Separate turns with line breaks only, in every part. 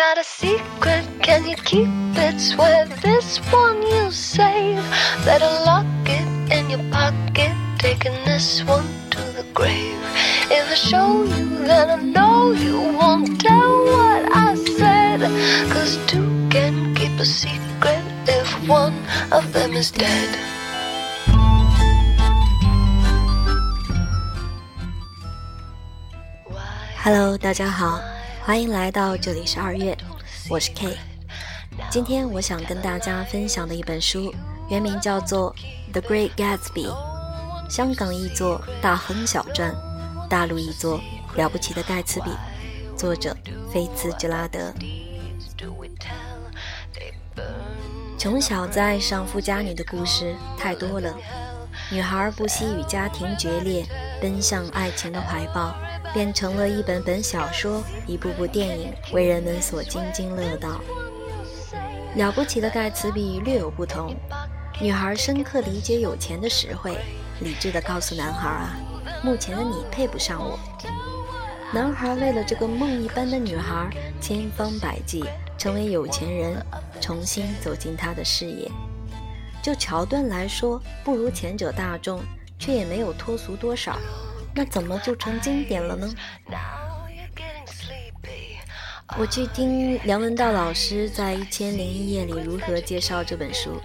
got a secret, can you keep it? Swear this one you'll save. Better lock it in your pocket, taking this one to the grave. If I show you, then I know you won't tell what I said. Cause two can keep a secret if one of them is dead.
Hello，大家好， 欢迎来到这里是二月，我是 K。今天我想跟大家分享的一本书，原名叫做《The Great Gatsby》，香港译作《大亨小传》，大陆译作《了不起的盖茨比》，作者菲茨杰拉德。从小在上富家女的故事太多了，女孩不惜与家庭决裂，奔向爱情的怀抱。变成了一本本小说，一部部电影，为人们所津津乐道。了不起的盖茨比略有不同，女孩深刻理解有钱的实惠，理智地告诉男孩啊，目前的你配不上我。男孩为了这个梦一般的女孩，千方百计成为有钱人，重新走进他的视野。就桥段来说，不如前者大众，却也没有脱俗多少。那怎么就成经典了呢？我去听梁文道老师在《一千零一夜》里如何介绍这本书，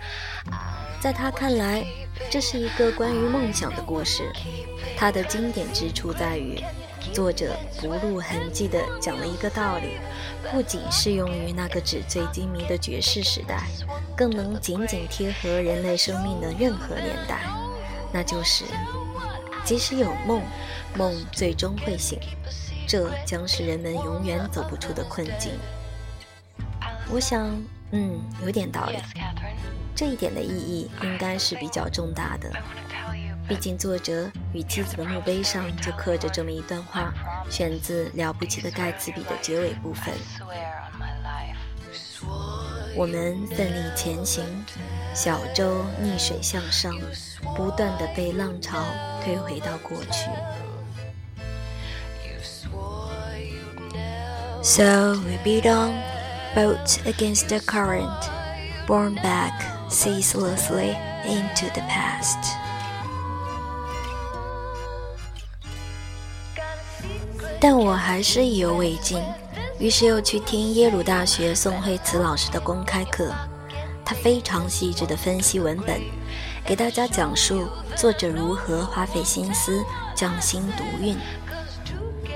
在他看来，这是一个关于梦想的故事。它的经典之处在于，作者不露痕迹地讲了一个道理，不仅适用于那个纸醉金迷的爵士时代，更能紧紧贴合人类生命的任何年代，那就是。即使有梦，梦最终会醒，这将是人们永远走不出的困境。我想，嗯，有点道理。这一点的意义应该是比较重大的。毕竟作者与妻子的墓碑上就刻着这么一段话，选自《了不起的盖茨比》的结尾部分。我们奋力前行，小舟逆水向上，不断的被浪潮推回到过去。So we beat on, boat against the current, borne back ceaselessly into the past. 但我还是意犹未尽。于是又去听耶鲁大学宋慧慈老师的公开课，他非常细致地分析文本，给大家讲述作者如何花费心思匠心独运。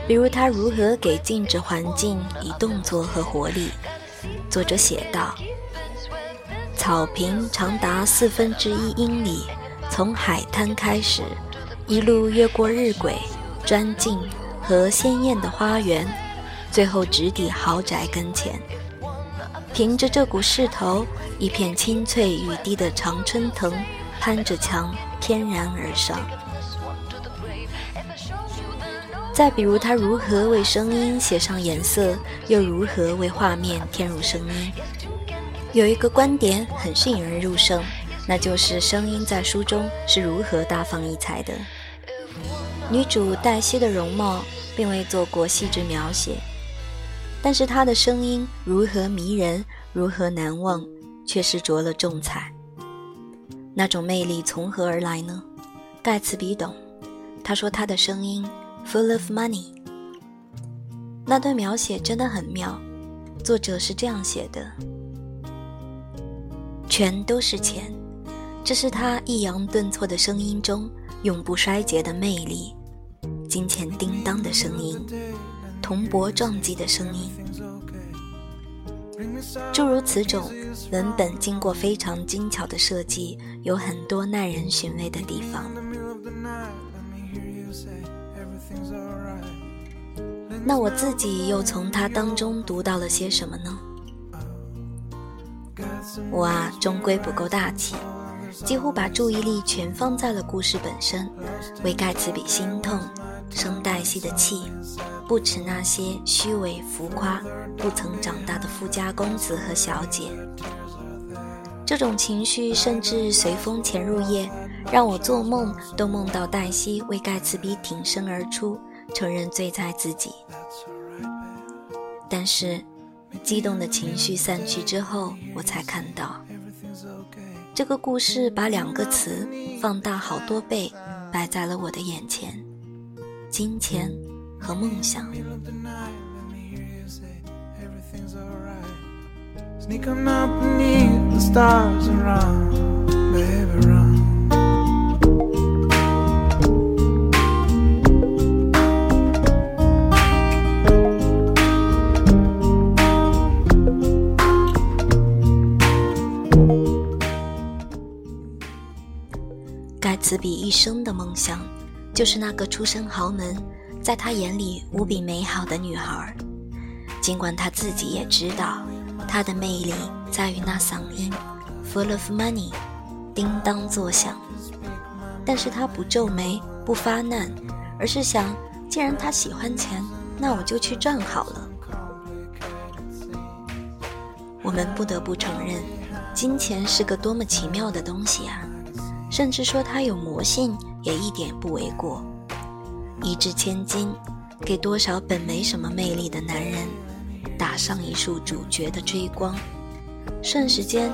比如他如何给静止环境以动作和活力。作者写道：草坪长达四分之一英里，从海滩开始，一路越过日晷、砖镜和鲜艳的花园。最后直抵豪宅跟前，凭着这股势头，一片青翠欲滴的常春藤攀着墙翩然而上。再比如，他如何为声音写上颜色，又如何为画面添入声音。有一个观点很是引人入胜，那就是声音在书中是如何大放异彩的。女主黛西的容貌并未做过细致描写。但是他的声音如何迷人，如何难忘，却是着了重彩。那种魅力从何而来呢？盖茨比懂。他说他的声音 full of money。那段描写真的很妙。作者是这样写的：全都是钱，这是他抑扬顿挫的声音中永不衰竭的魅力。金钱叮当的声音。铜箔撞击的声音，诸如此种文本经过非常精巧的设计，有很多耐人寻味的地方。那我自己又从它当中读到了些什么呢？我啊，终归不够大气，几乎把注意力全放在了故事本身，为盖茨比心痛。生黛西的气，不耻那些虚伪浮夸、不曾长大的富家公子和小姐。这种情绪甚至随风潜入夜，让我做梦都梦到黛西为盖茨比挺身而出，承认罪在自己。但是，激动的情绪散去之后，我才看到，这个故事把两个词放大好多倍，摆在了我的眼前：金钱和梦想。盖茨比一生的梦想，就是那个出身豪门，在他眼里无比美好的女孩。尽管他自己也知道，她的魅力在于那嗓音，full of money，叮当作响。但是他不皱眉，不发难，而是想，既然他喜欢钱，那我就去赚好了。我们不得不承认，金钱是个多么奇妙的东西啊！甚至说它有魔性，也一点不为过。一掷千金，给多少本没什么魅力的男人打上一束主角的追光。瞬时间，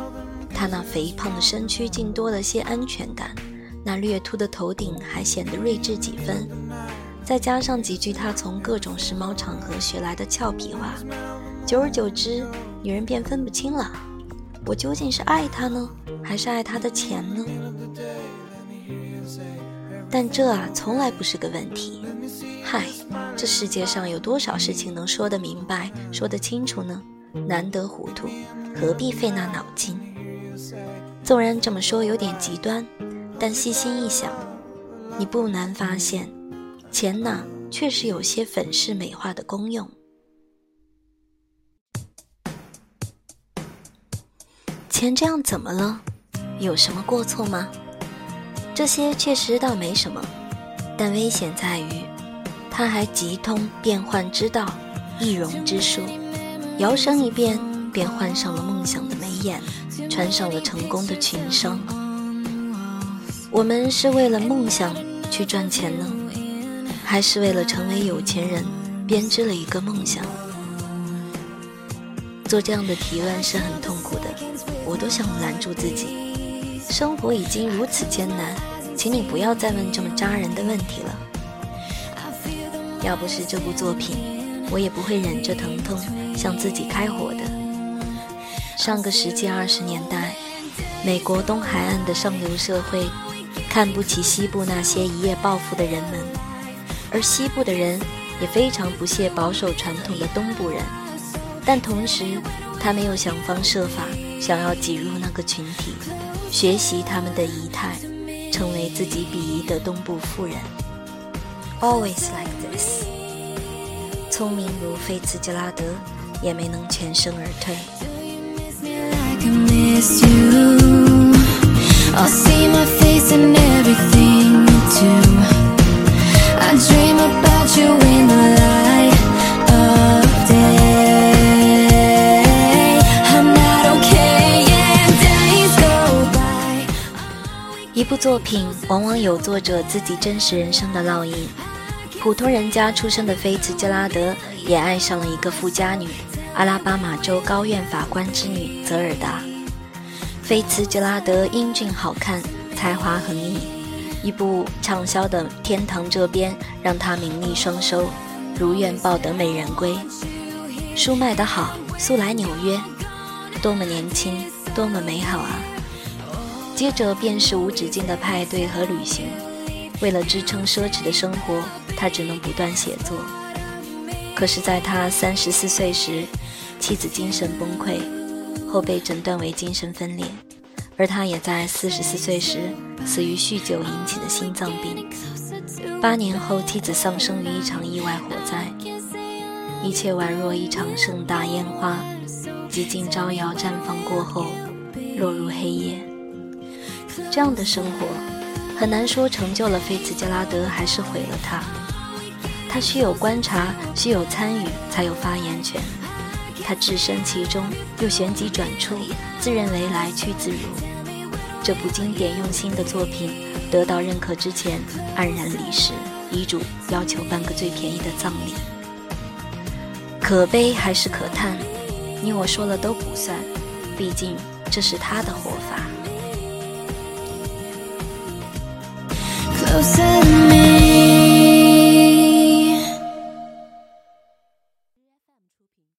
他那肥胖的身躯竟多了些安全感，那略秃的头顶还显得睿智几分。再加上几句他从各种时髦场合学来的俏皮话，久而久之，女人便分不清了：我究竟是爱他呢，还是爱他的钱呢？但这啊，从来不是个问题。嗨，这世界上有多少事情能说得明白、说得清楚呢？难得糊涂，何必费那脑筋？纵然这么说有点极端，但细心一想，你不难发现，钱呐，确实有些粉饰美化的功用。钱这样怎么了？有什么过错吗？这些确实倒没什么，但危险在于，他还极通变幻之道、易容之术，摇身一变便换上了梦想的眉眼，穿上了成功的裙裳。我们是为了梦想去赚钱呢，还是为了成为有钱人编织了一个梦想？做这样的提问是很痛苦的，我都想拦住自己。生活已经如此艰难，请你不要再问这么扎人的问题了。要不是这部作品，我也不会忍着疼痛向自己开火的。上个世纪二十年代，美国东海岸的上流社会看不起西部那些一夜暴富的人们，而西部的人也非常不屑保守传统的东部人，但同时，他没有想方设法想要挤入那个群体。学习他们的仪态，成为自己鄙夷的东部富人。Always like this。聪明如菲茨杰拉德，也没能全身而退。作品往往有作者自己真实人生的烙印。普通人家出身的菲茨杰拉德也爱上了一个富家女——阿拉巴马州高院法官之女泽尔达。菲茨杰拉德英俊好看，才华横溢，一部畅销的《天堂这边》让他名利双收，如愿抱得美人归。书卖得好，速来纽约。多么年轻，多么美好啊！接着便是无止境的派对和旅行。为了支撑奢侈的生活，他只能不断写作。可是，在他三十四岁时，妻子精神崩溃，后被诊断为精神分裂，而他也在四十四岁时死于酗酒引起的心脏病。八年后，妻子丧生于一场意外火灾，一切宛若一场盛大烟花，几经招摇绽放过后，落入黑夜。这样的生活，很难说成就了菲茨杰拉德，还是毁了他。他需有观察，需有参与，才有发言权。他置身其中，又旋即转出，自认为来去自如。这部经典用心的作品得到认可之前，黯然离世，遗嘱要求办个最便宜的葬礼。可悲还是可叹？你我说了都不算，毕竟这是他的活法。so me.